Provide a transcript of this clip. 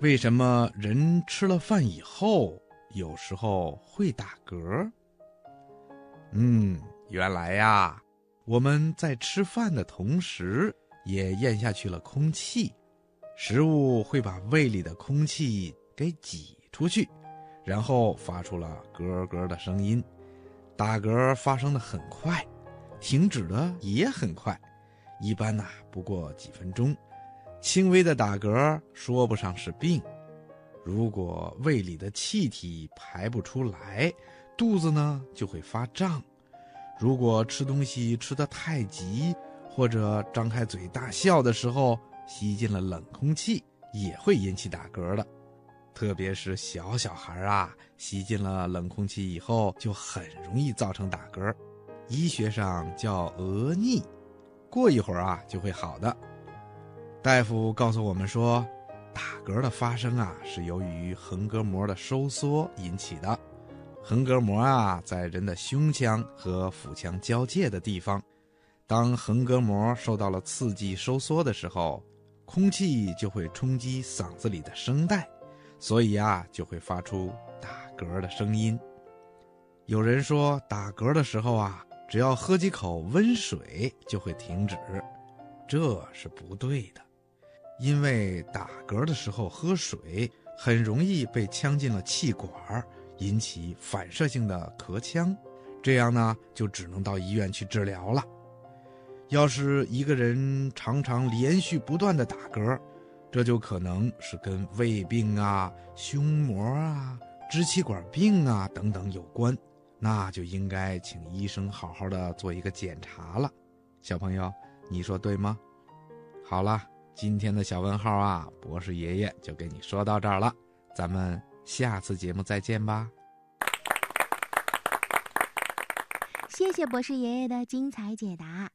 为什么人吃了饭以后有时候会打嗝？嗯，原来呀，我们在吃饭的同时也咽下去了空气，食物会把胃里的空气给挤出去，然后发出了咯咯的声音。打嗝发生的很快，停止的也很快，一般呐不过几分钟。轻微的打嗝说不上是病，如果胃里的气体排不出来，肚子呢就会发胀；如果吃东西吃得太急，或者张开嘴大笑的时候吸进了冷空气，也会引起打嗝的。特别是小小孩啊，吸进了冷空气以后，就很容易造成打嗝，医学上叫额逆，过一会儿啊就会好的。大夫告诉我们说，打嗝的发生啊，是由于横膈膜的收缩引起的。横膈膜啊，在人的胸腔和腹腔交界的地方，当横膈膜受到了刺激收缩的时候，空气就会冲击嗓子里的声带。所以啊，就会发出打嗝的声音。有人说，打嗝的时候啊，只要喝几口温水就会停止，这是不对的。因为打嗝的时候喝水，很容易被呛进了气管，引起反射性的咳腔，这样呢，就只能到医院去治疗了。要是一个人常常连续不断的打嗝，这就可能是跟胃病啊、胸膜啊、支气管病啊等等有关，那就应该请医生好好的做一个检查了。小朋友，你说对吗？好了，今天的小问号啊，博士爷爷就给你说到这儿了，咱们下次节目再见吧。谢谢博士爷爷的精彩解答。